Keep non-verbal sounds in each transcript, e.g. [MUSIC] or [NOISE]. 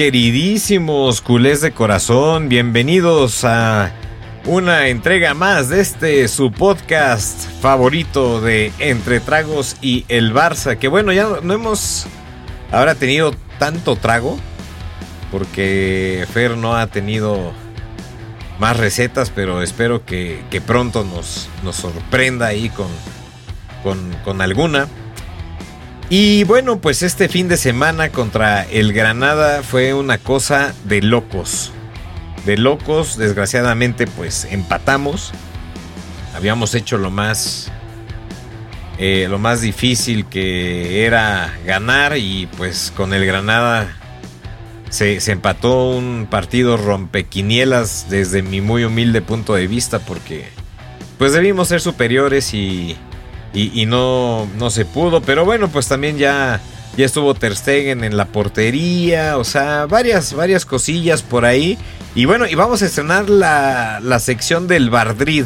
Queridísimos culés de corazón, bienvenidos a una entrega más de este su podcast favorito de Entre Tragos y el Barça. Que bueno, ya no hemos ahora tenido tanto trago porque Fer no ha tenido más recetas, pero espero que, pronto nos, nos sorprenda ahí con, con, con alguna. Y bueno, pues este fin de semana contra el Granada fue una cosa de locos. De locos, desgraciadamente pues empatamos. Habíamos hecho lo más eh, lo más difícil que era ganar y pues con el Granada se, se, empató un partido rompequinielas desde mi muy humilde punto de vista porque pues debimos ser superiores y y, no, no se pudo. Pero bueno, pues también ya, ya estuvo Ter Stegen en la portería. O sea, varias, varias cosillas por ahí. Y bueno, y vamos a estrenar la, la sección del Bardrid.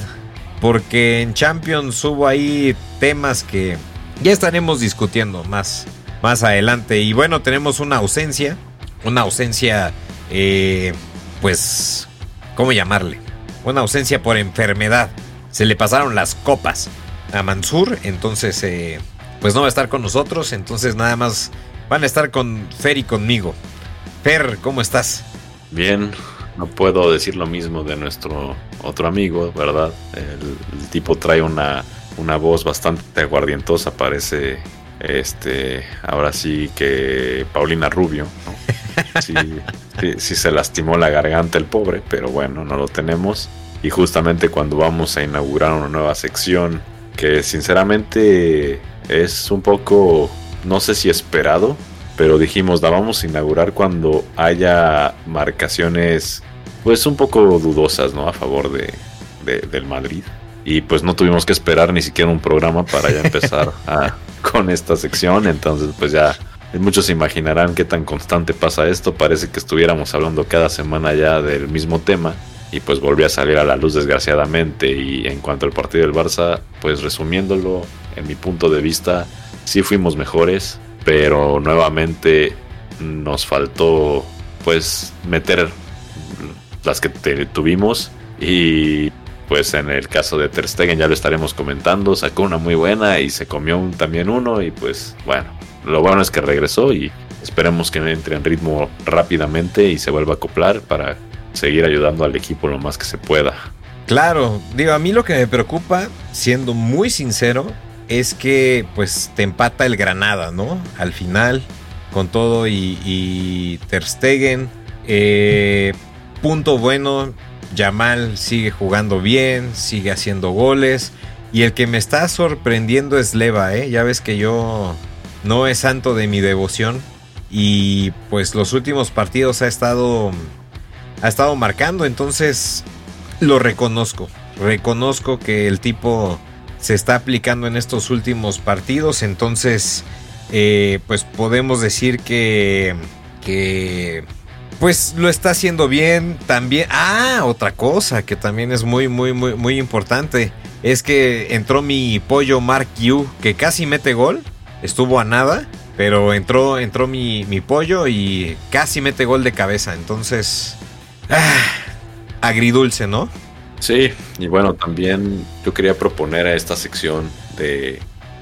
Porque en Champions hubo ahí temas que ya estaremos discutiendo más, más adelante. Y bueno, tenemos una ausencia. Una ausencia, eh, pues, ¿cómo llamarle? Una ausencia por enfermedad. Se le pasaron las copas a Mansur, entonces eh, pues no va a estar con nosotros, entonces nada más van a estar con Fer y conmigo. Fer, ¿cómo estás? Bien, no puedo decir lo mismo de nuestro otro amigo, ¿verdad? El, tipo trae una, una voz bastante aguardientosa, parece este, ahora sí que Paulina Rubio, Sí, sí, se lastimó la garganta el pobre, pero bueno, no lo tenemos. Y justamente cuando vamos a inaugurar una nueva sección que sinceramente es un poco, no sé si esperado, pero dijimos, la vamos a inaugurar cuando haya marcaciones pues un poco dudosas, ¿no? A favor de, del Madrid. Y pues no tuvimos que esperar ni siquiera un programa para ya empezar [LAUGHS] con esta sección. Entonces pues ya muchos se imaginarán qué tan constante pasa esto. Parece que estuviéramos hablando cada semana ya del mismo tema y pues volvió a salir a la luz desgraciadamente. Y en cuanto al partido del Barça, pues resumiéndolo, en mi punto de vista, sí fuimos mejores, pero nuevamente nos faltó pues meter las que tuvimos y pues en el caso de Ter Stegen ya lo estaremos comentando, sacó una muy buena y se comió también uno y pues bueno, lo bueno es que regresó y esperemos que entre en ritmo rápidamente y se vuelva a acoplar para seguir ayudando al equipo lo más que se pueda. Claro, digo, a mí lo que me preocupa, siendo muy sincero, es que pues te empata el Granada, ¿no? Al final, con todo y, y Ter Stegen. Eh, punto bueno, Yamal sigue jugando bien, sigue haciendo goles. Y el que me está sorprendiendo es Leva, ¿eh? Ya ves que yo no es santo de mi devoción. Y pues los últimos partidos ha estado ha estado marcando, entonces lo reconozco. Reconozco que el tipo se está aplicando en estos últimos partidos, entonces eh, pues podemos decir que, que pues lo está haciendo bien también. Ah, otra cosa que también es muy, muy, muy, muy importante. Es que entró mi pollo Mark Yu, que casi mete gol. Estuvo a nada. Pero entró, entró mi, mi pollo y casi mete gol de cabeza. Entonces, Ah, agridulce, ¿no? Sí, y bueno, también yo quería proponer a esta sección de,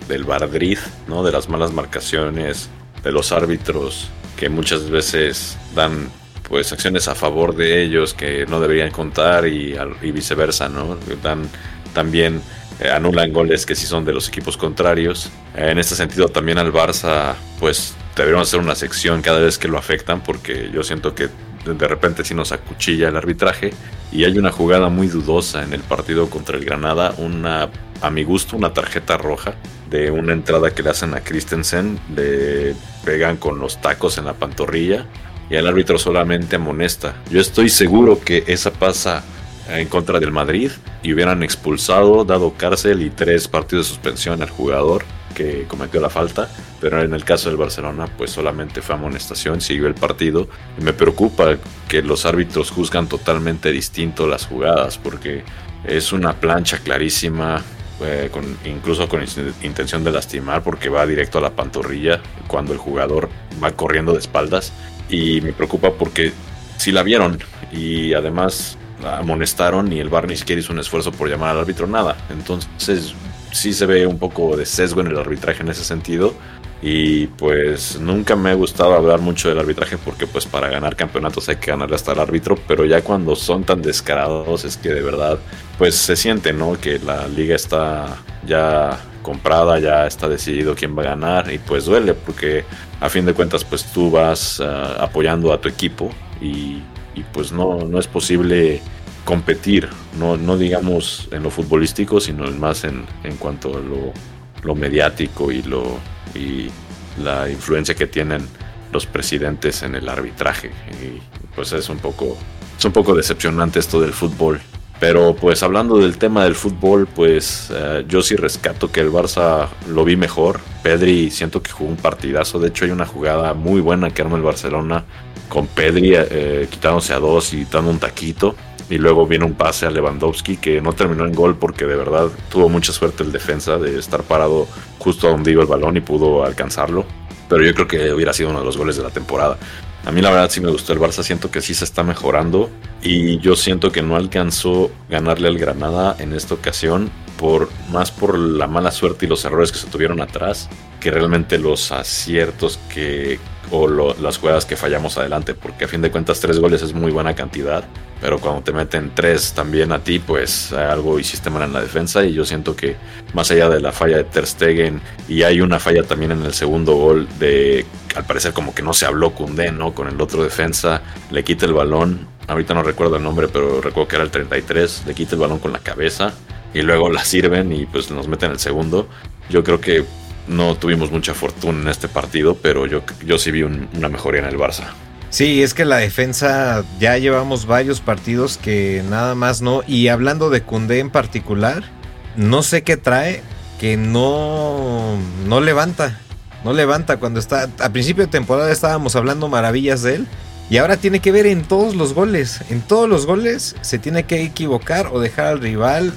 del Bardrid, ¿no? De las malas marcaciones, de los árbitros que muchas veces dan pues acciones a favor de ellos que no deberían contar y, viceversa, ¿no? Dan también eh, anulan goles que sí son de los equipos contrarios. en este sentido también al Barça pues deberíamos hacer una sección cada vez que lo afectan porque yo siento que de repente sí nos acuchilla el arbitraje y hay una jugada muy dudosa en el partido contra el Granada, una a mi gusto una tarjeta roja de una entrada que le hacen a Christensen, le pegan con los tacos en la pantorrilla y el árbitro solamente amonesta. Yo estoy seguro que esa pasa en contra del Madrid y hubieran expulsado, dado cárcel y tres partidos de suspensión al jugador que cometió la falta, pero en el caso del Barcelona pues solamente fue amonestación, siguió el partido y me preocupa que los árbitros juzgan totalmente distinto las jugadas porque es una plancha clarísima, eh, con, incluso con intención de lastimar porque va directo a la pantorrilla cuando el jugador va corriendo de espaldas y me preocupa porque si la vieron y además amonestaron y el bar ni siquiera hizo un esfuerzo por llamar al árbitro, nada. Entonces sí se ve un poco de sesgo en el arbitraje en ese sentido y pues nunca me ha gustado hablar mucho del arbitraje porque pues para ganar campeonatos hay que ganarle hasta el árbitro, pero ya cuando son tan descarados es que de verdad pues se siente, ¿no? Que la liga está ya comprada, ya está decidido quién va a ganar y pues duele porque a fin de cuentas pues tú vas ah, apoyando a tu equipo y, pues no, no es posible competir, no, no digamos en lo futbolístico, sino más en, en cuanto a lo, lo mediático y lo y la influencia que tienen los presidentes en el arbitraje. Y pues es un poco, es un poco decepcionante esto del fútbol. Pero pues hablando del tema del fútbol, pues eh, yo sí rescato que el Barça lo vi mejor. Pedri siento que jugó un partidazo. De hecho hay una jugada muy buena que arma el Barcelona con Pedri eh, quitándose a dos y dando un taquito. Y luego viene un pase a Lewandowski que no terminó en gol porque de verdad tuvo mucha suerte el defensa de estar parado justo donde iba el balón y pudo alcanzarlo. Pero yo creo que hubiera sido uno de los goles de la temporada. A mí la verdad sí me gustó el Barça, siento que sí se está mejorando y yo siento que no alcanzó ganarle al Granada en esta ocasión por más por la mala suerte y los errores que se tuvieron atrás que realmente los aciertos que o las jugadas que fallamos adelante, porque a fin de cuentas tres goles es muy buena cantidad, pero cuando te meten tres también a ti, pues algo hiciste mal en la defensa y yo siento que más allá de la falla de Ter Stegen y hay una falla también en el segundo gol de al parecer como que no se habló Cundé, ¿no? Con el otro defensa, le quita el balón, ahorita no recuerdo el nombre, pero recuerdo que era el 33, le quita el balón con la cabeza y luego la sirven y pues nos meten el segundo. Yo creo que no tuvimos mucha fortuna en este partido, pero yo, yo sí vi una mejoría en el Barça. Sí, es que la defensa ya llevamos varios partidos que nada más no. Y hablando de Cundé en particular, no sé qué trae que no, no levanta. No levanta cuando está. A principio de temporada estábamos hablando maravillas de él. Y ahora tiene que ver en todos los goles. En todos los goles se tiene que equivocar o dejar al rival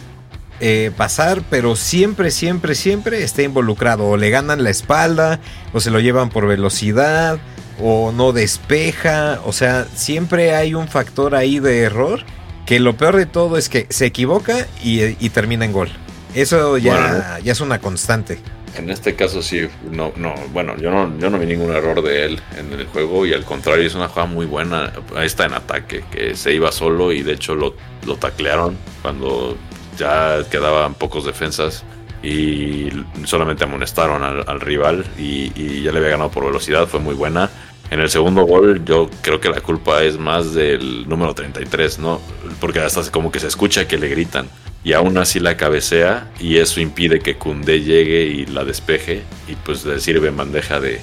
eh, pasar, pero siempre, siempre, siempre está involucrado. O le ganan la espalda, o se lo llevan por velocidad, o no despeja. O sea, siempre hay un factor ahí de error. Que lo peor de todo es que se equivoca y, termina en gol. Eso ya, ya es una constante. En este caso sí, no, no, bueno, yo no, yo no vi ningún error de él en el juego y al contrario es una jugada muy buena. Ahí está en ataque, que se iba solo y de hecho lo, lo taclearon cuando ya quedaban pocos defensas y solamente amonestaron al, rival y, ya le había ganado por velocidad, fue muy buena. En el segundo gol yo creo que la culpa es más del número 33, ¿no? Porque hasta como que se escucha que le gritan y aún así la cabecea y eso impide que Cundé llegue y la despeje y pues le sirve en bandeja de,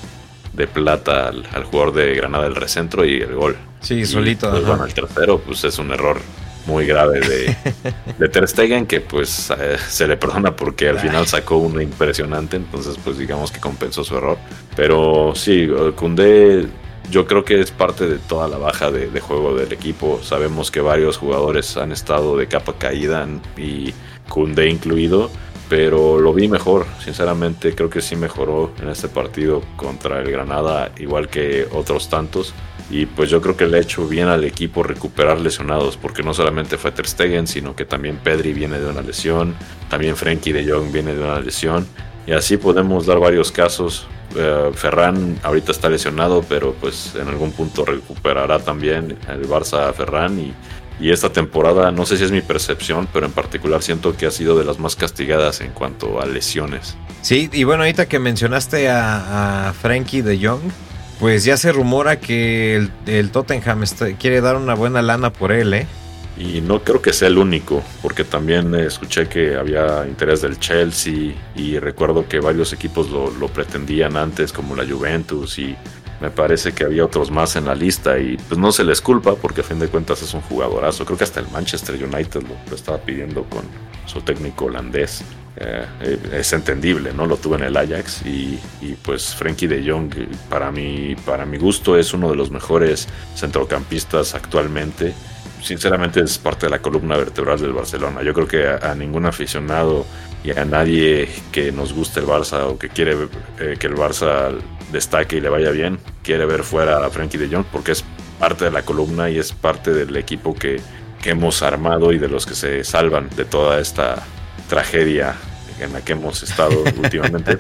plata al, jugador de Granada del recentro y el gol. Sí, solito. Pues, bueno, el tercero pues es un error muy grave de, [LAUGHS] de Ter Stegen que pues eh, se le perdona porque al final sacó uno impresionante, entonces pues digamos que compensó su error. Pero sí, Kunde yo creo que es parte de toda la baja de, juego del equipo. Sabemos que varios jugadores han estado de capa caída y Kunde incluido, pero lo vi mejor, sinceramente creo que sí mejoró en este partido contra el Granada, igual que otros tantos. Y pues yo creo que le ha hecho bien al equipo recuperar lesionados, porque no solamente fue Ter Stegen, sino que también Pedri viene de una lesión, también Frenkie de Jong viene de una lesión. Y así podemos dar varios casos. Eh, Ferran ahorita está lesionado, pero pues en algún punto recuperará también el Barça a Ferran. Y, y, esta temporada, no sé si es mi percepción, pero en particular siento que ha sido de las más castigadas en cuanto a lesiones. Sí, y bueno, ahorita que mencionaste a, a Frenkie de Jong, pues ya se rumora que el, Tottenham quiere dar una buena lana por él, ¿eh? Y no creo que sea el único, porque también escuché que había interés del Chelsea y recuerdo que varios equipos lo, pretendían antes, como la Juventus, y me parece que había otros más en la lista y pues no se les culpa porque a fin de cuentas es un jugadorazo. Creo que hasta el Manchester United lo estaba pidiendo con su técnico holandés. Eh, es entendible, ¿no? Lo tuvo en el Ajax y, pues Frankie de Jong para mi, para mi gusto es uno de los mejores centrocampistas actualmente. Sinceramente es parte de la columna vertebral del Barcelona. Yo creo que a, ningún aficionado y a nadie que nos guste el Barça o que quiere eh, que el Barça destaque y le vaya bien, quiere ver fuera a Frankie de Jong porque es parte de la columna y es parte del equipo que, que hemos armado y de los que se salvan de toda esta tragedia en la que hemos estado [LAUGHS] últimamente.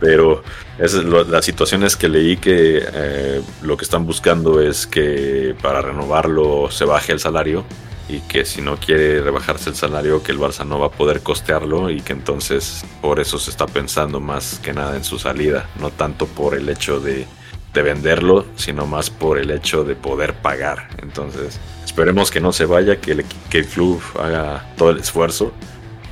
Pero es la situación es que leí que eh, lo que están buscando es que para renovarlo se baje el salario y que si no quiere rebajarse el salario que el Barça no va a poder costearlo y que entonces por eso se está pensando más que nada en su salida, no tanto por el hecho de, de venderlo, sino más por el hecho de poder pagar. Entonces esperemos que no se vaya, que el, que el club haga todo el esfuerzo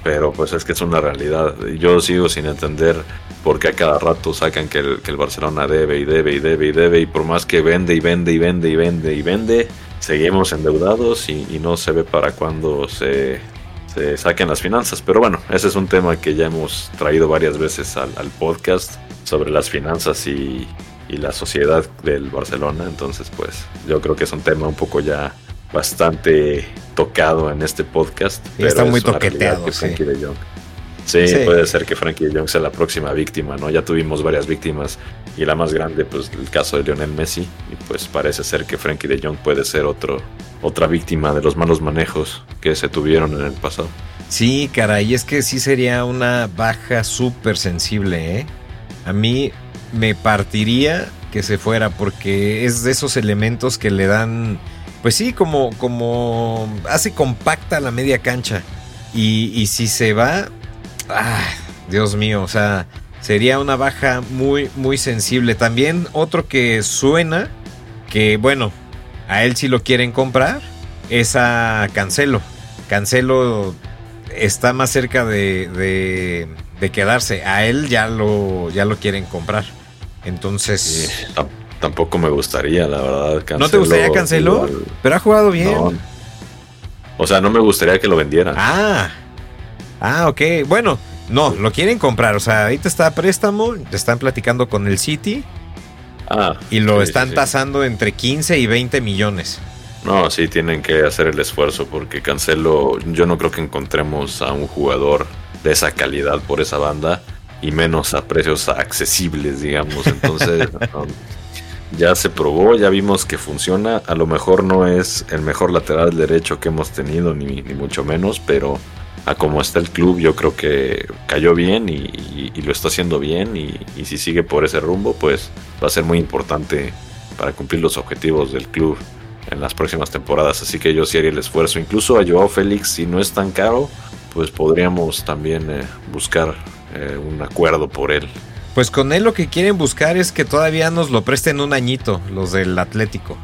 pero pues es que es una realidad. Yo sigo sin entender por qué a cada rato sacan que el Barcelona debe y debe y debe y debe y por más que vende y vende y vende y vende y vende, seguimos endeudados y, no se ve para cuándo se, se, saquen las finanzas. Pero bueno, ese es un tema que ya hemos traído varias veces al, al podcast sobre las finanzas y, y la sociedad del Barcelona. Entonces pues yo creo que es un tema un poco ya bastante tocado en este podcast. está muy toqueteado. Sí. Sí, puede ser que Frankie de Jong sea la próxima víctima, ¿no? Ya tuvimos varias víctimas y la más grande, pues el caso de Lionel Messi. Y pues parece ser que Frankie de Jong puede ser otro, otra víctima de los malos manejos que se tuvieron en el pasado. Sí, caray, es que sí sería una baja súper sensible, ¿eh? A mí me partiría que se fuera porque es de esos elementos que le dan pues sí, como, como hace compacta la media cancha. Y, si se va, ah, Dios mío, o sea, sería una baja muy, muy sensible. También otro que suena, que bueno, a él si lo quieren comprar, es a Cancelo. Cancelo está más cerca de, de, quedarse. A él ya lo, ya lo quieren comprar. Entonces... Tampoco me gustaría, la verdad. ¿No te gustaría Cancelo? Pero ha jugado bien. O sea, no me gustaría que lo vendieran. Ah. Ah, ok. Bueno, no, lo quieren comprar. O sea, ahorita está a préstamo. Te están platicando con el City. Ah. Y lo están tasando entre 15 y 20 millones. No, sí, tienen que hacer el esfuerzo porque Cancelo, yo no creo que encontremos a un jugador de esa calidad por esa banda y menos a precios accesibles, digamos. Entonces, [LAUGHS] ya se probó, ya vimos que funciona. A lo mejor no es el mejor lateral derecho que hemos tenido, ni, mucho menos, pero a como está el club, yo creo que cayó bien y, lo está haciendo bien. Y, si sigue por ese rumbo, pues va a ser muy importante para cumplir los objetivos del club en las próximas temporadas. Así que yo sí haría el esfuerzo. Incluso a Joao Félix, si no es tan caro, pues podríamos también eh, buscar eh, un acuerdo por él. Pues con él lo que quieren buscar es que todavía nos lo presten un añito, los del Atlético.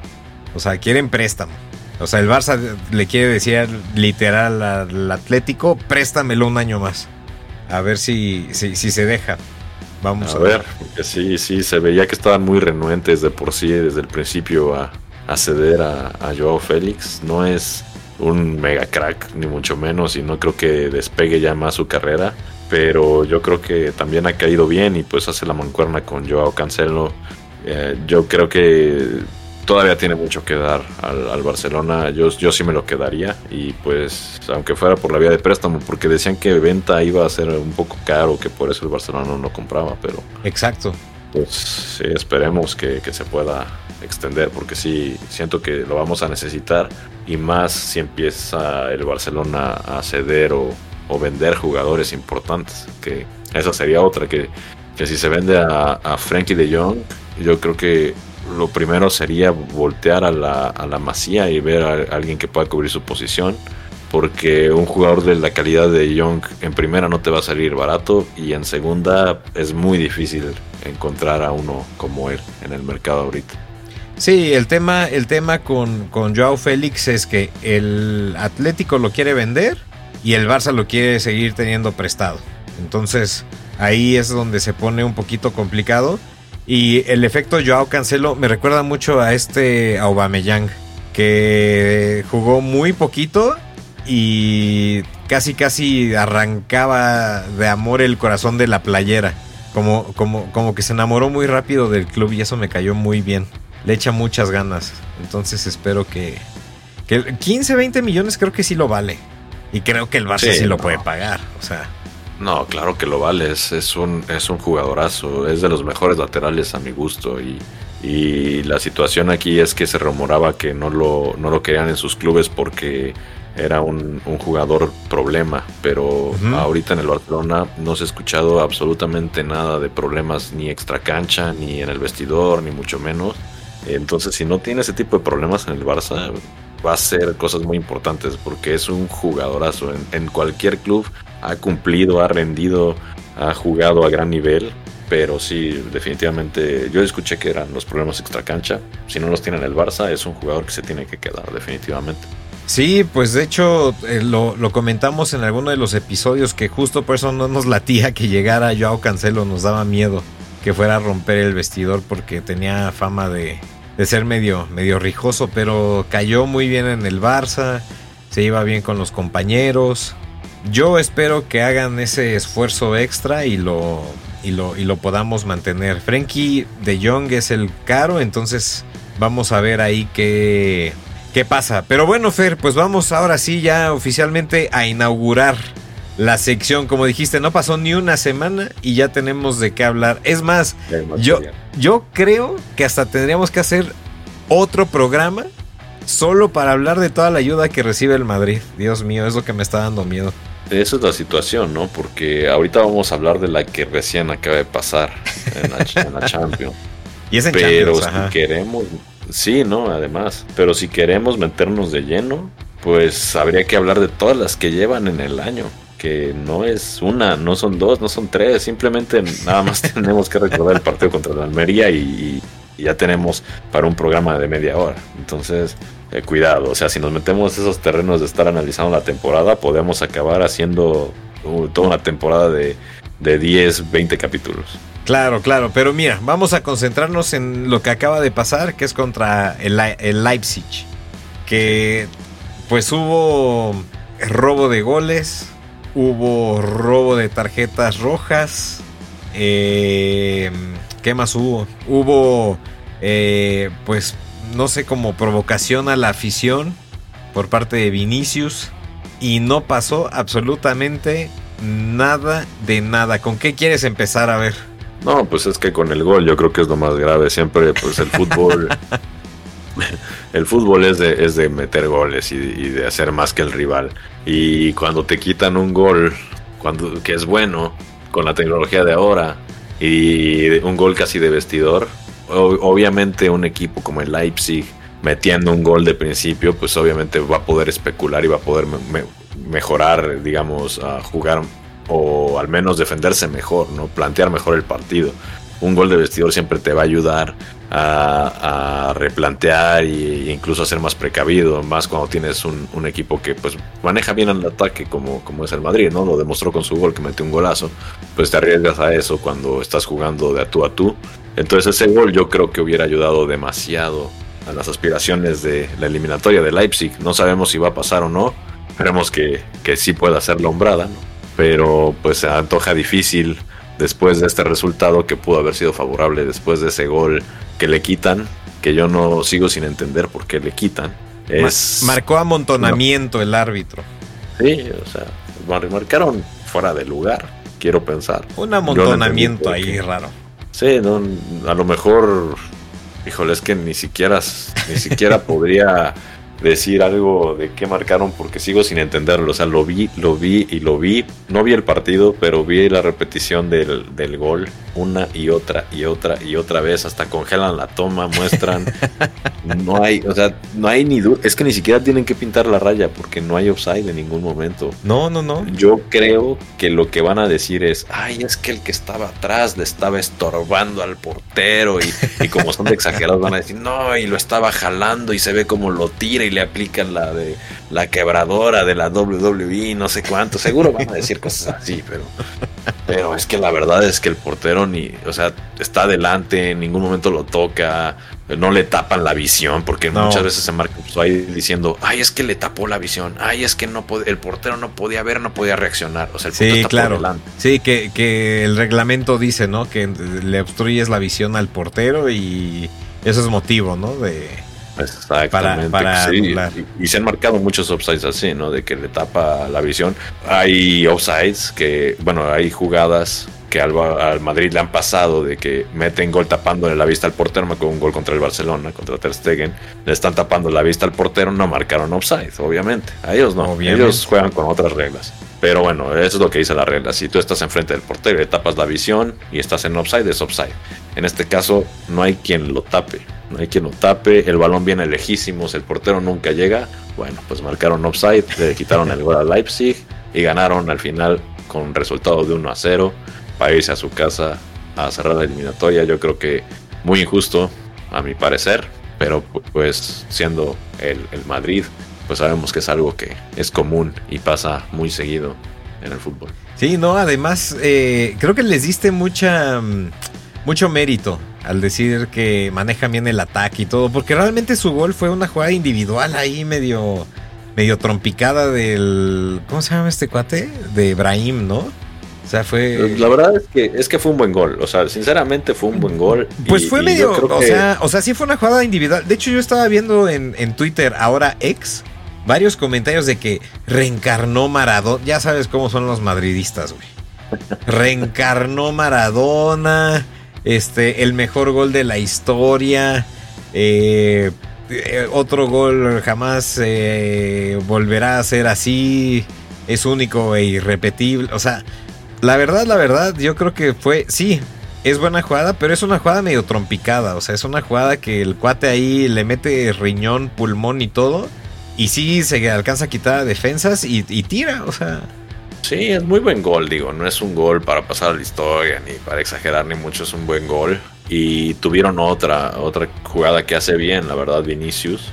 O sea, quieren préstamo. O sea, el Barça le quiere decir literal al Atlético, préstamelo un año más. A ver si, si, se deja. Vamos a, ver. Porque sí, sí, se veía que estaban muy renuentes de por sí desde el principio a, ceder a, a Joao Félix. No es un mega crack, ni mucho menos, y no creo que despegue ya más su carrera pero yo creo que también ha caído bien y pues hace la mancuerna con Joao Cancelo. Eh, yo creo que todavía tiene mucho que dar al, Barcelona. Yo, yo sí me lo quedaría y pues aunque fuera por la vía de préstamo, porque decían que venta iba a ser un poco caro, que por eso el Barcelona no lo compraba, pero... Exacto. Pues sí, esperemos que, que se pueda extender, porque sí, siento que lo vamos a necesitar y más si empieza el Barcelona a ceder o o vender jugadores importantes. Que esa sería otra, que, que si se vende a, a Frankie de Jong, yo creo que lo primero sería voltear a la, a la masía y ver a alguien que pueda cubrir su posición. Porque un jugador de la calidad de Young en primera no te va a salir barato y en segunda es muy difícil encontrar a uno como él en el mercado ahorita. Sí, el tema, el tema con, con Joao Félix es que el Atlético lo quiere vender y el Barça lo quiere seguir teniendo prestado. Entonces ahí es donde se pone un poquito complicado. Y el efecto Joao Cancelo me recuerda mucho a este Aubameyang, que jugó muy poquito y casi casi arrancaba de amor el corazón de la playera. Como, como, como que se enamoró muy rápido del club y eso me cayó muy bien. Le echa muchas ganas. Entonces espero que, que 15, 20 millones creo que sí lo vale. Y creo que el Barça sí, lo puede pagar. O sea. No, claro que lo vale, es, un, es un jugadorazo, es de los mejores laterales a mi gusto y, y la situación aquí es que se rumoraba que no lo, no lo querían en sus clubes porque era un, jugador problema, pero ahorita en el Barcelona no se ha escuchado absolutamente nada de problemas ni extra cancha, ni en el vestidor, ni mucho menos. Entonces, si no tiene ese tipo de problemas en el Barça, va a ser cosas muy importantes porque es un jugadorazo. En, cualquier club ha cumplido, ha rendido, ha jugado a gran nivel. Pero sí, definitivamente, yo escuché que eran los problemas extra cancha. Si no los tiene en el Barça, es un jugador que se tiene que quedar, definitivamente. Sí, pues de hecho eh, lo, comentamos en alguno de los episodios que justo por eso no nos latía que llegara Joao Cancelo, nos daba miedo que fuera a romper el vestidor porque tenía fama de, de ser medio, medio rijoso, pero cayó muy bien en el Barça, se iba bien con los compañeros. Yo espero que hagan ese esfuerzo extra y lo, y lo, y lo podamos mantener. Frankie de Jong es el caro, entonces vamos a ver ahí qué qué pasa. Pero bueno, Fer, pues vamos ahora sí ya oficialmente a inaugurar la sección. Como dijiste, no pasó ni una semana y ya tenemos de qué hablar. Es más, yo, yo creo que hasta tendríamos que hacer otro programa solo para hablar de toda la ayuda que recibe el Madrid. Dios mío, es lo que me está dando miedo. Esa es la situación, ¿no? Porque ahorita vamos a hablar de la que recién acaba de pasar en la, Champions. [LAUGHS] Y es en Pero si queremos Sí, ¿no? Además. Pero si queremos meternos de lleno, pues habría que hablar de todas las que llevan en el año. Que no es una, no son dos, no son tres. Simplemente nada más [LAUGHS] tenemos que recordar el partido contra la Almería y, ya tenemos para un programa de media hora. Entonces, eh, cuidado. O sea, si nos metemos esos terrenos de estar analizando la temporada, podemos acabar haciendo uh, toda una temporada de, de 10, 20 capítulos. Claro, claro, pero mira, vamos a concentrarnos en lo que acaba de pasar, que es contra el, Leipzig, que pues hubo robo de goles, hubo robo de tarjetas rojas, eh, ¿qué más hubo? Hubo, eh, pues, no sé, como provocación a la afición por parte de Vinicius y no pasó absolutamente nada de nada. ¿Con qué quieres empezar a ver? No, pues es que con el gol yo creo que es lo más grave. Siempre, pues el fútbol. [LAUGHS] [LAUGHS] el fútbol es de, es de meter goles y, de hacer más que el rival. Y cuando te quitan un gol, cuando, que es bueno, con la tecnología de ahora, y un gol casi de vestidor, obviamente un equipo como el Leipzig, metiendo un gol de principio, pues obviamente va a poder especular y va a poder mejorar, digamos, a jugar o al menos defenderse mejor, ¿no? Plantear mejor el partido. Un gol de vestidor siempre te va a ayudar a, replantear e incluso a ser más precavido, más cuando tienes un, equipo que pues maneja bien el ataque como, como es el Madrid, ¿no? Lo demostró con su gol que metió un golazo, pues te arriesgas a eso cuando estás jugando de a tú a tú. Entonces ese gol yo creo que hubiera ayudado demasiado a las aspiraciones de la eliminatoria de Leipzig. No sabemos si va a pasar o no. Esperemos que, que sí pueda ser la hombrada, ¿no? pero pues se antoja difícil después de este resultado que pudo haber sido favorable después de ese gol que le quitan, que yo no sigo sin entender por qué le quitan. Es, Marcó amontonamiento el árbitro. Sí, o sea, marcaron fuera de lugar, quiero pensar. Un amontonamiento ahí raro. Sí, a lo mejor, híjole, es que ni siquiera, ni siquiera [LAUGHS] podría decir algo de qué marcaron porque sigo sin entenderlo. O sea, lo vi, lo vi y lo vi. No vi el partido, pero vi la repetición del, del gol una y otra y otra y otra vez. Hasta congelan la toma, muestran. [LAUGHS] no hay, o sea, no hay ni duda. Es que ni siquiera tienen que pintar la raya porque no hay offside en ningún momento. No, no, no. Yo creo que lo que van a decir es, ay, es que el que estaba atrás le estaba estorbando al portero y, y como son de exagerados van a decir, no, y lo estaba jalando y se ve como lo tira y le aplican la de la quebradora de la WWE, no sé cuánto. Seguro van a decir cosas así, pero, pero es que la verdad es que el portero ni, o sea, está adelante, en ningún momento lo toca, no le tapan la visión, porque muchas veces se marca pues, ahí diciendo, ay, es que le tapó la visión, ay, es que no el portero no podía ver, no podía reaccionar. O sea, el sí, claro. Sí, que, que el reglamento dice, ¿no? Que le obstruyes la visión al portero y eso es motivo, ¿no? De Exactamente. Para, y, se han marcado muchos offsides así, ¿no? De que le tapa la visión. Hay offsides que, bueno, hay jugadas que al, al, Madrid le han pasado de que meten gol tapándole la vista al portero, con un gol contra el Barcelona, contra Ter Stegen, le están tapando la vista al portero, no marcaron offside, obviamente. A ellos no, ellos juegan con otras reglas. Pero bueno, eso es lo que dice la regla. Si tú estás enfrente del portero y le tapas la visión y estás en offside, es offside. En este caso, no hay quien lo tape. No hay quien lo tape. El balón viene lejísimos, el portero nunca llega. Bueno, pues marcaron offside, le quitaron el gol a Leipzig y ganaron al final con resultado de 1 a 0 para irse a su casa a cerrar la eliminatoria. Yo creo que muy injusto, a mi parecer, pero pues siendo el, el Madrid pues sabemos que es algo que es común y pasa muy seguido en el fútbol. Sí, no, además eh, creo que les diste mucha mm, mucho mérito al decir que manejan bien el ataque y todo, porque realmente su gol fue una jugada individual ahí medio medio trompicada del ¿cómo se llama este cuate? de Brahim, ¿no? O sea, fue. La verdad es que, es que fue un buen gol. O sea, sinceramente fue un buen gol. Pues fue medio. O, sea, o sea, sí fue una jugada individual. De hecho, yo estaba viendo en, en Twitter, ahora ex, varios comentarios de que reencarnó Maradona. Ya sabes cómo son los madridistas, güey. Reencarnó Maradona. Este, el mejor gol de la historia. Eh, eh, otro gol jamás eh, volverá a ser así. Es único e irrepetible. O sea, la verdad, la verdad, yo creo que fue. Sí, es buena jugada, pero es una jugada medio trompicada. O sea, es una jugada que el cuate ahí le mete riñón, pulmón y todo. Y sí se alcanza a quitar defensas y, tira, o sea. Sí, es muy buen gol, digo, no es un gol para pasar a la historia, ni para exagerar, ni mucho, es un buen gol. Y tuvieron otra, otra jugada que hace bien, la verdad, Vinicius,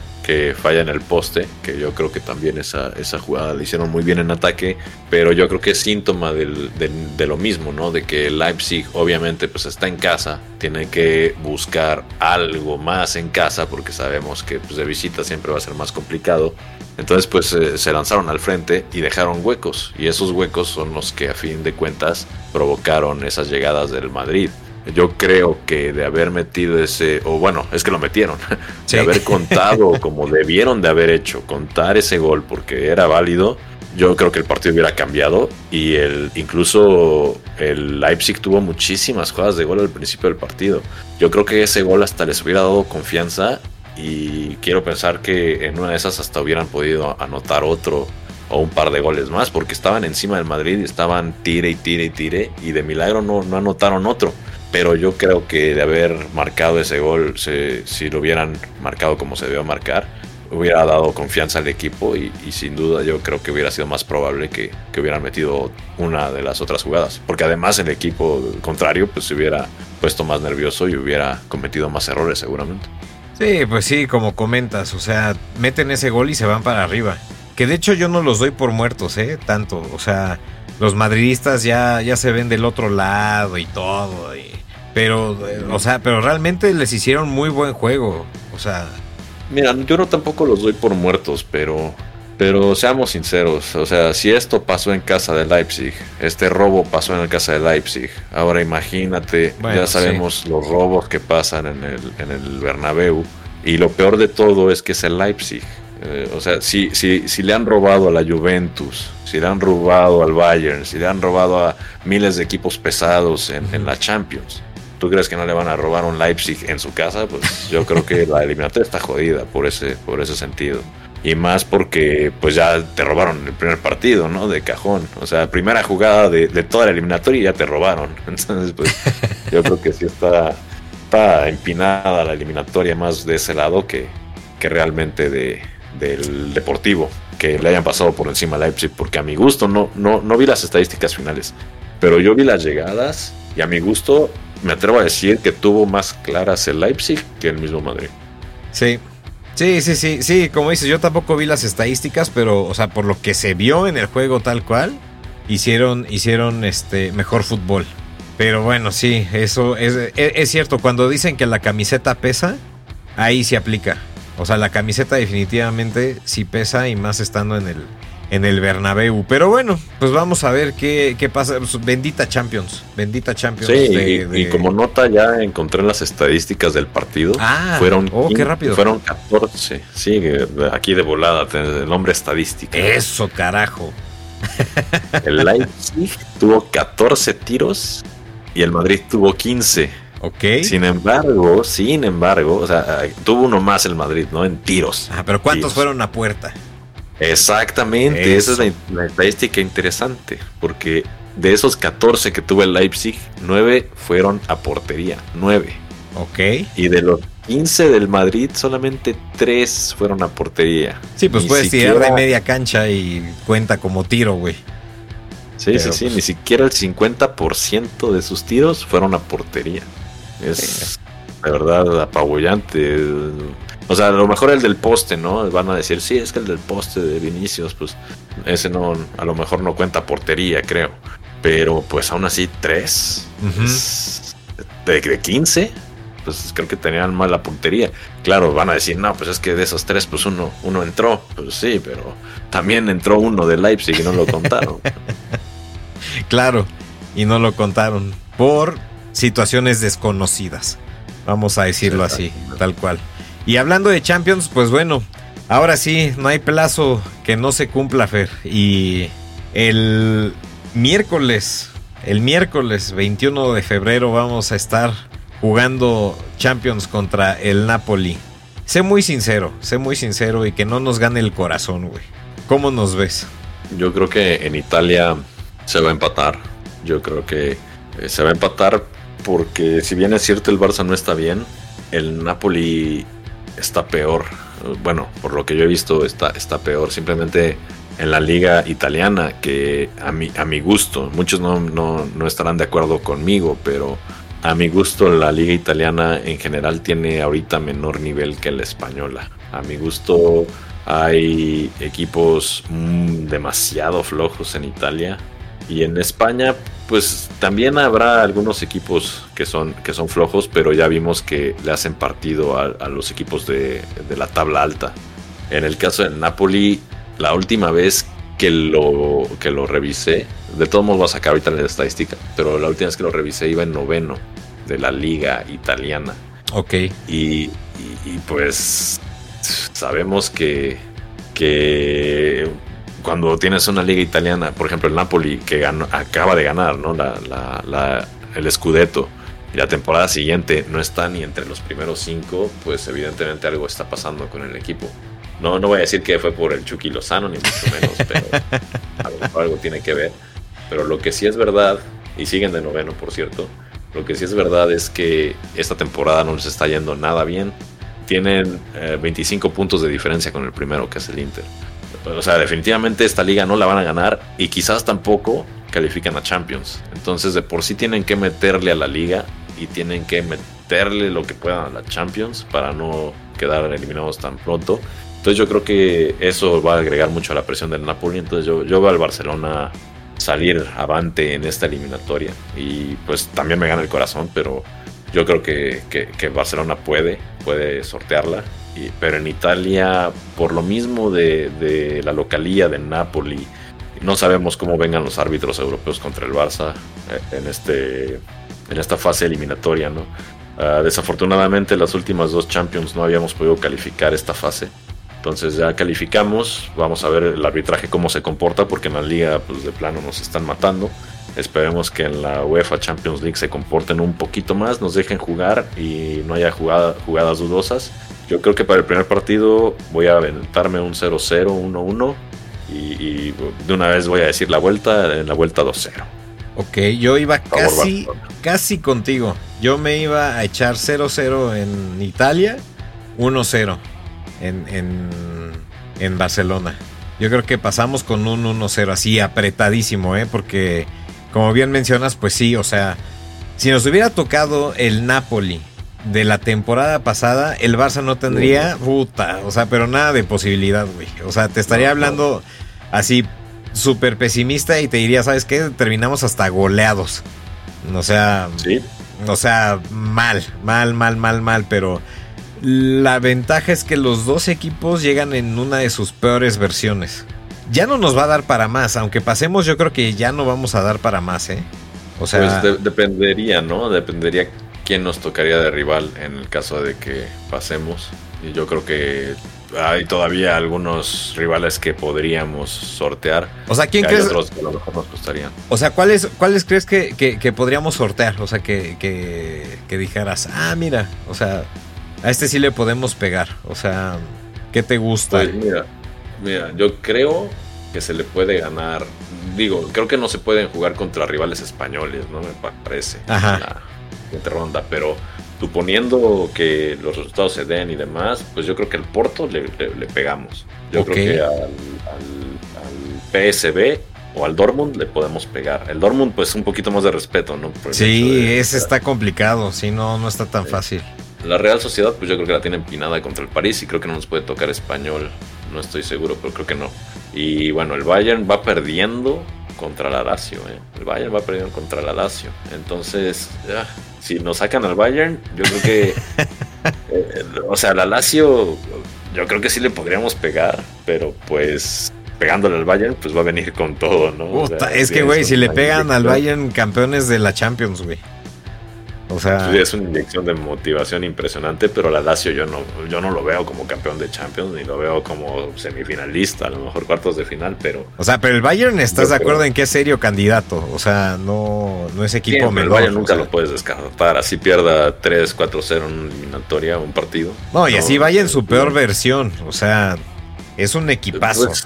falla en el poste, que yo creo que también esa, esa jugada la hicieron muy bien en ataque, pero yo creo que es síntoma de, lo mismo, ¿no? De que Leipzig obviamente pues está en casa, tiene que buscar algo más en casa, porque sabemos que pues, de visita siempre va a ser más complicado. Entonces pues eh, se lanzaron al frente y dejaron huecos, y esos huecos son los que a fin de cuentas provocaron esas llegadas del Madrid. Yo creo que de haber metido ese, o bueno, es que lo metieron, [LAUGHS] de haber contado como debieron de haber hecho, contar ese gol porque era válido, yo creo que el partido hubiera cambiado y el incluso el Leipzig tuvo muchísimas jugadas de gol al principio del partido. Yo creo que ese gol hasta les hubiera dado confianza y quiero pensar que en una de esas hasta hubieran podido anotar otro o un par de goles más porque estaban encima del Madrid y estaban tire y tire y tire y de milagro no, no anotaron otro pero yo creo que de haber marcado ese gol, si lo hubieran marcado como se debió marcar, hubiera dado confianza al equipo y, sin duda yo creo que hubiera sido más probable que, hubieran metido una de las otras jugadas, porque además el equipo contrario pues se hubiera puesto más nervioso y hubiera cometido más errores seguramente. Sí, pues sí, como comentas, o sea, meten ese gol y se van para arriba. Que de hecho yo no los doy por muertos, ¿eh? Tanto, o sea, los madridistas ya, ya se ven del otro lado y todo. Y, pero, o sea, pero realmente les hicieron muy buen juego. O sea. Mira, yo no tampoco los doy por muertos, pero. Pero seamos sinceros, o sea, si esto pasó en casa de Leipzig, este robo pasó en la casa de Leipzig, ahora imagínate, ya sabemos los robos que pasan en el, en el Bernabéu, y lo peor de todo es que es el Leipzig. Eh, o sea, si, si, si le han robado a la Juventus, si le han robado al Bayern, si le han robado a miles de equipos pesados en, en la Champions, ¿Tú crees que no le van a robar un Leipzig en su casa? Pues yo creo que la eliminatoria está jodida por ese, por ese sentido. Y más porque pues ya te robaron el primer partido, ¿no? De cajón. O sea, primera jugada de, toda la eliminatoria y ya te robaron. [LAUGHS] Entonces, pues yo creo que sí está, está empinada la eliminatoria más de ese lado que, que realmente de, del deportivo. Que le hayan pasado por encima a Leipzig. Porque a mi gusto no, no, no vi las estadísticas finales. Pero yo vi las llegadas y a mi gusto me atrevo a decir que tuvo más claras el Leipzig que el mismo Madrid. Sí. Sí, sí, sí, sí, como dices, yo tampoco vi las estadísticas, pero, o sea, por lo que se vio en el juego tal cual, hicieron, hicieron este mejor fútbol. Pero bueno, sí, eso es, es, cierto. Cuando dicen que la camiseta pesa, ahí se aplica. O sea, la camiseta definitivamente sí pesa y más estando en el, en el Bernabéu. Pero bueno, pues vamos a ver qué, qué pasa. Pues, bendita Champions, bendita Champions. Sí, y, como nota ya encontré las estadísticas del partido. Ah, fueron, oh, qué rápido. Fueron 14, sí, aquí de volada, el nombre estadística. Eso, carajo. El Leipzig tuvo 14 tiros y el Madrid tuvo 15. Ok. Sin embargo, sin embargo, o sea, tuvo uno más el Madrid, ¿no? En tiros. Ah, pero ¿cuántos fueron a puerta? Exactamente, esa es la, estadística interesante, porque de esos 14 que tuvo el Leipzig, 9 fueron a portería, 9. Ok. Y de los 15 del Madrid, solamente 3 fueron a portería. Sí, pues puedes tirar de media cancha y cuenta como tiro, güey. Sí, sí, sí, pues ni siquiera el 50% de sus tiros fueron a portería. Es de verdad apabullante. O sea, a lo mejor el del poste, ¿no? Van a decir, sí, es que el del poste de Vinicius, pues ese no, a lo mejor no cuenta portería, creo. Pero pues aún así, tres. de, de 15, pues creo que tenían mala puntería. Claro, van a decir, no, pues es que de esos tres, pues uno, uno entró. Pues sí, pero también entró uno de Leipzig y no lo contaron. [LAUGHS] claro, y no lo contaron por situaciones desconocidas. Vamos a decirlo así, tal cual. Y hablando de Champions, pues bueno, ahora sí, no hay plazo que no se cumpla, Fer. Y el miércoles, el miércoles 21 de febrero vamos a estar jugando Champions contra el Napoli. Sé muy sincero, sé muy sincero y que no nos gane el corazón, güey. ¿Cómo nos ves? Yo creo que en Italia se va a empatar. Yo creo que eh, se va a empatar porque si bien es cierto el Barça no está bien, el Napoli está peor. Bueno, por lo que yo he visto está, está peor. Simplemente en la liga italiana, que a mi, a mi gusto, muchos no, no, estarán de acuerdo conmigo, pero a mi gusto la liga italiana en general tiene ahorita menor nivel que la española. A mi gusto hay equipos mm, demasiado flojos en Italia y en España, pues también habrá algunos equipos que son, que son flojos, pero ya vimos que le hacen partido a, los equipos de, la tabla alta. En el caso del Napoli, la última vez que lo, que lo revisé, de todos modos voy a sacar ahorita la estadística, pero la última vez que lo revisé iba en noveno de la liga italiana. Ok. Y, y pues sabemos que, que cuando tienes una liga italiana, por ejemplo el Napoli, que acaba de ganar ¿no? la, el Scudetto, y la temporada siguiente no está ni entre los primeros cinco, pues evidentemente algo está pasando con el equipo. No, no voy a decir que fue por el Chucky Lozano, ni mucho menos, pero [LAUGHS] algo, algo tiene que ver. Pero lo que sí es verdad, y siguen de noveno, por cierto, lo que sí es verdad es que esta temporada no les está yendo nada bien. Tienen 25 eh, puntos de diferencia con el primero, que es el Inter o sea, definitivamente esta liga no la van a ganar y quizás tampoco califican a Champions. Entonces, de por sí tienen que meterle a la liga y tienen que meterle lo que puedan a la Champions para no quedar eliminados tan pronto. Entonces, yo creo que eso va a agregar mucho a la presión del Napoli. Entonces, yo, veo al Barcelona salir avante en esta eliminatoria y pues también me gana el corazón, pero yo creo que, que Barcelona puede, puede sortearla pero en Italia, por lo mismo de, la localía de Napoli, no sabemos cómo vengan los árbitros europeos contra el Barça eh, en, este, en esta fase eliminatoria. ¿no? Ah, desafortunadamente, las últimas dos Champions no habíamos podido calificar esta fase. Entonces ya calificamos, vamos a ver el arbitraje cómo se comporta, porque en la liga pues, de plano nos están matando. Esperemos que en la UEFA Champions League se comporten un poquito más, nos dejen jugar y no haya jugadas dudosas. Yo creo que para el primer partido voy a aventarme un 0-0, 1-1 y, de una vez voy a decir la vuelta, en la vuelta 2-0. Ok, yo iba casi, casi contigo. Yo me iba a echar 0-0 en Italia, 1-0 en, en, en, Barcelona. Yo creo que pasamos con un 1-0 así apretadísimo, ¿eh? Porque como bien mencionas, pues sí, o sea, si nos hubiera tocado el Napoli de la temporada pasada, el Barça no tendría, puta, o sea, pero nada de posibilidad, güey. O sea, te estaría hablando así súper pesimista y te diría, ¿sabes qué? Terminamos hasta goleados. O sea, ¿Sí? o sea, mal, mal, mal, mal, mal, pero la ventaja es que los dos equipos llegan en una de sus peores versiones. ya no nos va a dar para más. Aunque pasemos, yo creo que ya no vamos a dar para más, ¿eh? O sea, pues dependería, ¿no? Dependería quién nos tocaría de rival en el caso de que pasemos. Y yo creo que hay todavía algunos rivales que podríamos sortear. O sea, ¿quién crees? otros que a lo mejor nos costarían. O sea, ¿cuáles, cuáles crees que, que, podríamos sortear? O sea, que, que, dijeras, ah, mira, o sea, a este sí le podemos pegar. O sea, ¿qué te gusta? Pues mira, mira, yo creo que se le puede ganar. Digo, creo que no se pueden jugar contra rivales españoles, ¿no? Me parece. Ajá. La siguiente ronda, pero suponiendo que los resultados se den y demás, pues yo creo que al Porto le, pegamos. Yo creo que al, PSB o al Dortmund le podemos pegar. El Dortmund, pues un poquito más de respeto, ¿no? sí, ese está complicado, sí, no, no está tan fácil. La Real Sociedad, pues yo creo que la tiene empinada contra el París y creo que no nos puede tocar español. No estoy seguro, pero creo que no. Y bueno, el Bayern va perdiendo contra la Lazio. ¿eh? El Bayern va perdiendo contra la Lazio. Entonces, si nos sacan al Bayern, yo creo que. [LAUGHS] Eh, o sea, la Lazio, yo creo que sí le podríamos pegar, pero pues pegándole al Bayern, pues va a venir con todo, ¿no? es que, güey, si le pegan al Bayern, campeones de la Champions, güey. O sea, es una inyección de motivación impresionante, pero la Lazio yo no, yo no lo veo como campeón de Champions, ni lo veo como semifinalista, a lo mejor cuartos de final, pero. O sea, pero el Bayern estás de acuerdo en que es serio candidato. O sea, no, no es equipo menor. El Bayern nunca lo puedes descartar, así pierda 3, 4, 0 en una eliminatoria, un partido. No, y así vaya en su peor versión. O sea, es un equipazo. Pues,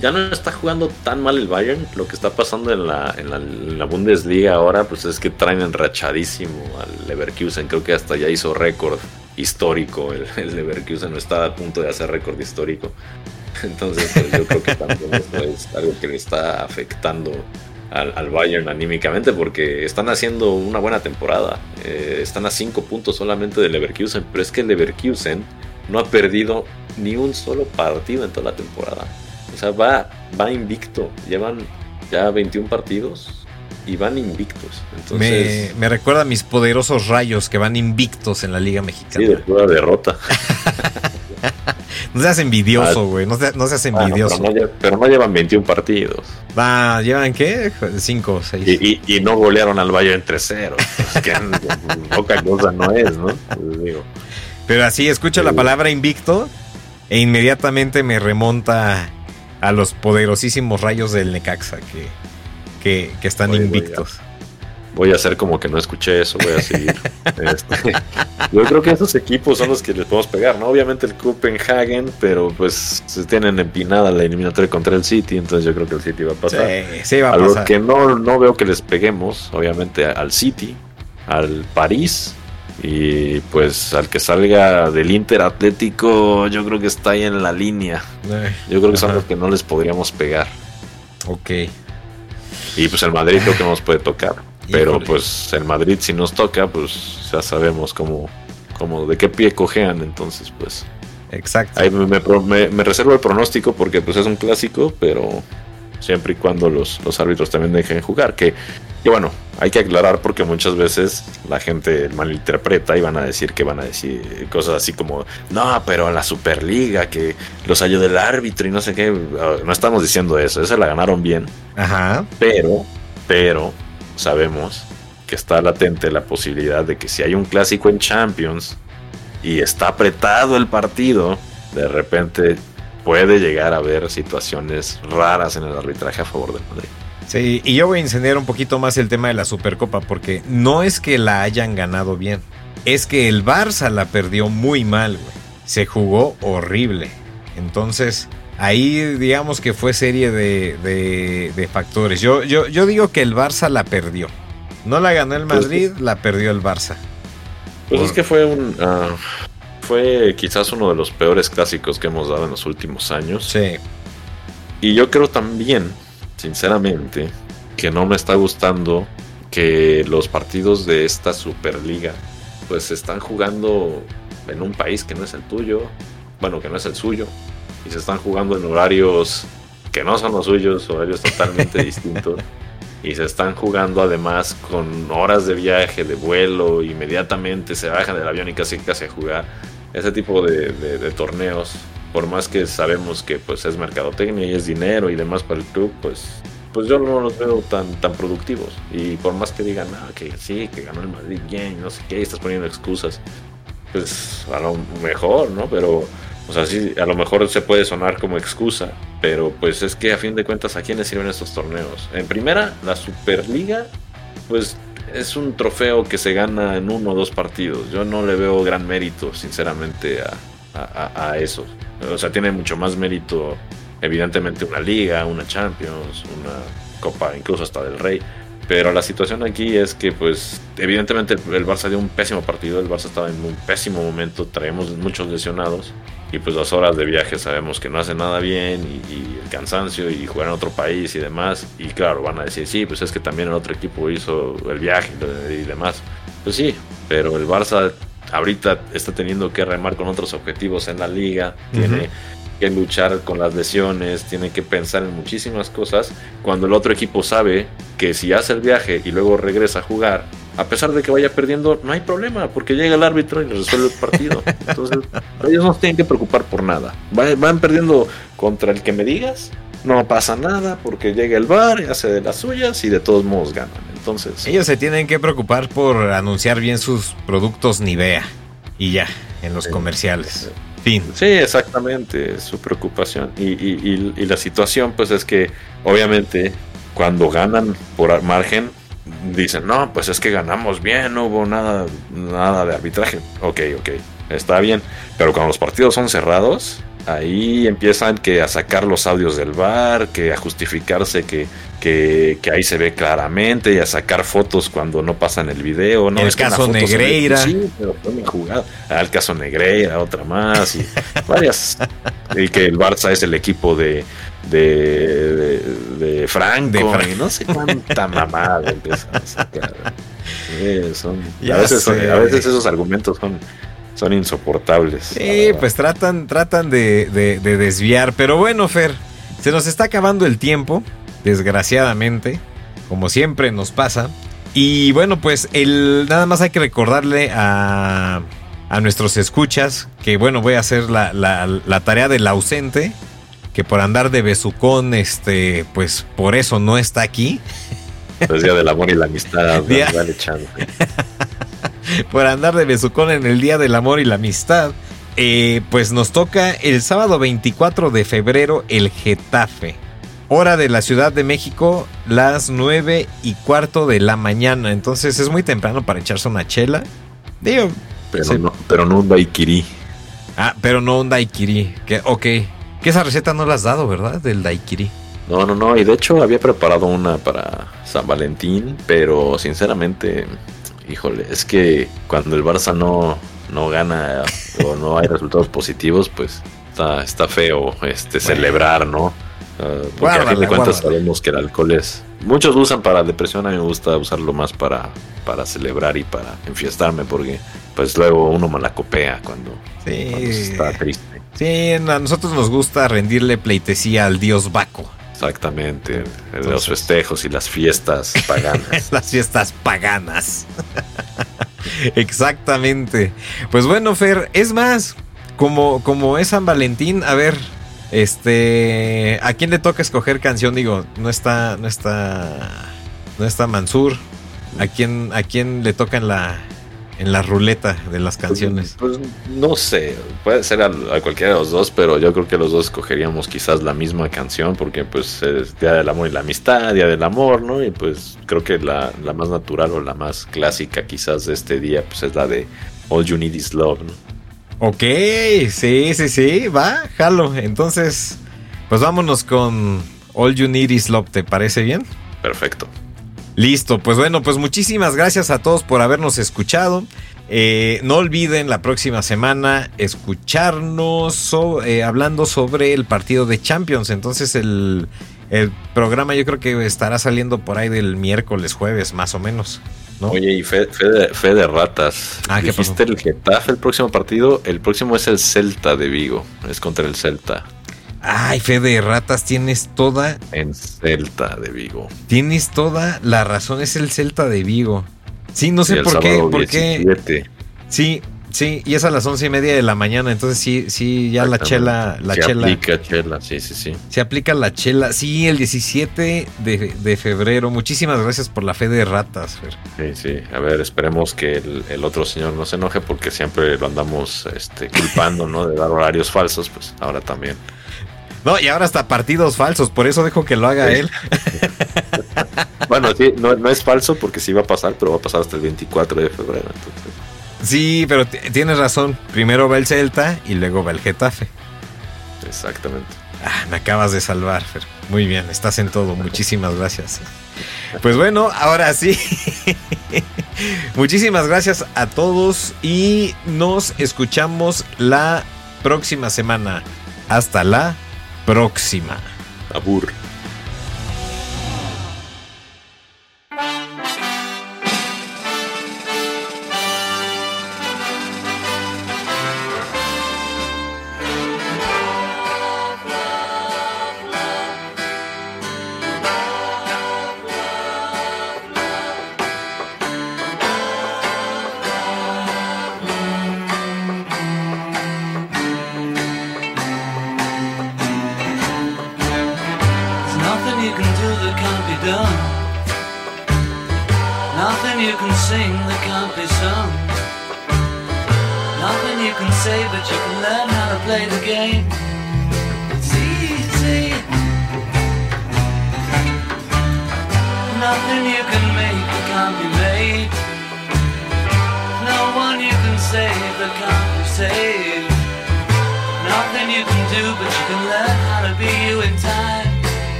ya no está jugando tan mal el Bayern. Lo que está pasando en la, en la, Bundesliga ahora, pues es que traen enrachadísimo al Leverkusen. Creo que hasta ya hizo récord histórico. El, el Leverkusen no está a punto de hacer récord histórico. [LAUGHS] Entonces, pues, yo creo que también esto es algo que le está afectando al, Bayern anímicamente porque están haciendo una buena temporada. Eh, están a 5 puntos solamente del Leverkusen, pero es que el Leverkusen no ha perdido ni un solo partido en toda la temporada. Sea, va, va invicto. Llevan ya 21 partidos y van invictos. Entonces, me, recuerda a mis poderosos rayos que van invictos en la Liga Mexicana. Sí, de pura derrota. [LAUGHS] no seas envidioso, ah. güey. No, no, seas envidioso. pero, no, llevan 21 partidos. Va, ¿llevan qué? 5 o 6. Y, y, no golearon al Bayern 3-0. Pues que [LAUGHS] poca cosa no es, ¿no? Pues pero así, escucho la palabra invicto e inmediatamente me remonta a los poderosísimos rayos del Necaxa que, que, están invictos. Voy a, hacer como que no escuché eso, voy a seguir. [LAUGHS] Este, yo creo que esos equipos son los que les podemos pegar, ¿no? Obviamente el Copenhagen, pero pues se tienen empinada la eliminatoria contra el City, entonces yo creo que el City va a pasar. Sí, sí va a, a Lo que no, no veo que les peguemos, obviamente al City, al París y pues al que salga del Inter Atlético, yo creo que está ahí en la línea. Yo creo que son los que no les podríamos pegar. Ok. Y pues el Madrid creo que no nos puede tocar. [LAUGHS] Pero pues el Madrid si nos toca, pues ya sabemos cómo, cómo de qué pie cojean. Entonces pues... Exacto. Ahí me, me, reservo el pronóstico porque pues es un clásico, pero siempre y cuando los, los árbitros también dejen jugar. Que y bueno, hay que aclarar porque muchas veces la gente malinterpreta y van a decir que van a decir cosas así como, no, pero la Superliga, que los ayuda el árbitro y no sé qué. No estamos diciendo eso, esa la ganaron bien. Ajá. Pero, pero sabemos que está latente la posibilidad de que si hay un clásico en Champions y está apretado el partido, de repente puede llegar a haber situaciones raras en el arbitraje a favor del Madrid. Sí, y yo voy a incendiar un poquito más el tema de la Supercopa, porque no es que la hayan ganado bien, es que el Barça la perdió muy mal, güey. Se jugó horrible. Entonces, ahí digamos que fue serie de, factores. Yo, yo, yo digo que el Barça la perdió. No la ganó el pues, Madrid, la perdió el Barça. Pues es que fue un... Ah, fue quizás uno de los peores clásicos que hemos dado en los últimos años. Sí. Y yo creo también sinceramente, que no me está gustando que los partidos de esta Superliga pues se están jugando en un país que no es el tuyo, bueno, que no es el suyo, y se están jugando en horarios que no son los suyos, horarios totalmente [LAUGHS] distintos, y se están jugando además con horas de viaje, de vuelo, inmediatamente se bajan del avión y casi casi a jugar. Ese tipo de torneos por más que sabemos que pues es mercadotecnia y es dinero y demás para el club, pues pues yo no los veo tan tan productivos. Y por más que digan ah, que sí que ganó el Madrid bien no sé qué estás poniendo excusas pues a lo mejor no pero o sea sí a lo mejor se puede sonar como excusa pero pues es que a fin de cuentas a quiénes sirven estos torneos en primera la Superliga pues es un trofeo que se gana en uno o dos partidos. Yo no le veo gran mérito, sinceramente, a, eso. O sea, tiene mucho más mérito, evidentemente, una liga, una Champions, una Copa, incluso hasta del Rey. Pero la situación aquí es que, pues, evidentemente el Barça dio un pésimo partido, el Barça estaba en un pésimo momento, traemos muchos lesionados y pues las horas de viaje sabemos que no hace nada bien y, el cansancio y jugar en otro país y demás. Y claro, van a decir, sí, pues es que también el otro equipo hizo el viaje y demás. Pues sí, pero el Barça ahorita está teniendo que remar con otros objetivos en la liga, tiene que luchar con las lesiones, tiene que pensar en muchísimas cosas, cuando el otro equipo sabe que si hace el viaje y luego regresa a jugar, a pesar de que vaya perdiendo, no hay problema, porque llega el árbitro y le resuelve el partido. Entonces, [LAUGHS] ellos no se tienen que preocupar por nada. Van perdiendo contra el que me digas, no pasa nada, porque llega el bar y hace de las suyas y de todos modos ganan. Entonces, ellos se tienen que preocupar por anunciar bien sus productos Nivea y ya, en los comerciales. Sí, exactamente, su preocupación. Y, y, y la situación, pues es que, obviamente, cuando ganan por margen, dicen, no, pues es que ganamos bien, no hubo nada, nada de arbitraje. Ok, ok, está bien. Pero cuando los partidos son cerrados, ahí empiezan que a sacar los audios del bar, que a justificarse que, que, ahí se ve claramente y a sacar fotos cuando no pasan el video. ¿no? El caso Negreira. Sí, pero fue mi jugada. Ah, el caso Negreira, otra más y varias. [LAUGHS] y que el Barça es el equipo de, de, de, Franco, de no sé cuánta mamada empiezan a sacar. [LAUGHS] son, a, veces a veces esos argumentos son son insoportables. Sí, pues tratan, tratan de, de, desviar. Pero bueno, Fer, se nos está acabando el tiempo, desgraciadamente, como siempre nos pasa. Y bueno, pues el, nada más hay que recordarle a, a nuestros escuchas que bueno, voy a hacer la, la, la tarea del ausente que por andar de besucón, este, pues por eso no está aquí. Pues día del amor y la amistad, [LAUGHS] [LAUGHS] [LAUGHS] por andar de besucón en el día del amor y la amistad. Eh, pues nos toca el sábado 24 de febrero el Getafe. Hora de la Ciudad de México, las 9 y cuarto de la mañana. Entonces es muy temprano para echarse una chela. Digo, pero, no, pero no un daiquiri. Ah, pero no un daiquiri. Que, ok. Que esa receta no la has dado, ¿verdad? Del daiquiri. No, no, no. Y de hecho había preparado una para San Valentín, pero sinceramente, híjole, es que cuando el Barça no, no gana o no hay resultados positivos, pues está, está feo este celebrar, ¿no? Uh, porque a fin de cuentas sabemos que el alcohol es. Muchos usan para depresión, a mí me gusta usarlo más para, para celebrar y para enfiestarme, porque pues luego uno malacopea cuando, sí. cuando está triste. Sí, a nosotros nos gusta rendirle pleitesía al dios Baco. Exactamente, los festejos y las fiestas [LAUGHS] paganas. las fiestas paganas. [LAUGHS] Exactamente. Pues bueno, Fer, es más, como, como es San Valentín, a ver, este, ¿a quién le toca escoger canción? Digo, no está, no está, no está Mansur. ¿A quién, a quién le toca en la, en la ruleta de las canciones? Pues, no sé, puede ser a, cualquiera de los dos, pero yo creo que los dos escogeríamos quizás la misma canción porque pues es Día del Amor y la Amistad, Día del Amor, ¿no? Y pues creo que la, más natural o la más clásica quizás de este día pues es la de All You Need Is Love, ¿no? Ok, sí, sí, sí, va, jalo. Entonces, pues vámonos con All You Need Is Love, ¿te parece bien? Perfecto. Listo, pues bueno, pues muchísimas gracias a todos por habernos escuchado. Eh, no olviden la próxima semana escucharnos eh, hablando sobre el partido de Champions. Entonces el, programa yo creo que estará saliendo por ahí del miércoles, jueves, más o menos. Oye, y fe, de, ratas. Ah, ¿Dijiste el Getafe el próximo partido? El próximo es el Celta de Vigo. Es contra el Celta. Ay, fe de ratas, tienes toda. En Celta de Vigo. Tienes toda la razón, es el Celta de Vigo. Sí, no sé por qué, por qué. Sí, Sí, y es a las once y media de la mañana, entonces sí, sí, ya la chela, la se chela. aplica chela, sí, sí, sí. Se aplica la chela, sí, el 17 de, de febrero. Muchísimas gracias por la fe de ratas, Fer. Sí, sí. A ver, esperemos que el, el otro señor no se enoje porque siempre lo andamos este, culpando, ¿no? De dar horarios falsos, pues ahora también. No, y ahora hasta partidos falsos, por eso dejo que lo haga Sí. él. [LAUGHS] Bueno, sí, no, no es falso porque sí va a pasar, pero va a pasar hasta el 24 de febrero. Entonces, Sí, pero tienes razón. Primero va el Celta y luego va el Getafe. exactamente. Ah, me acabas de salvar, Fer. Muy bien, estás en todo. Muchísimas gracias. Pues bueno, ahora sí. [LAUGHS] Muchísimas gracias a todos y nos escuchamos la próxima semana. Hasta la próxima. Abur.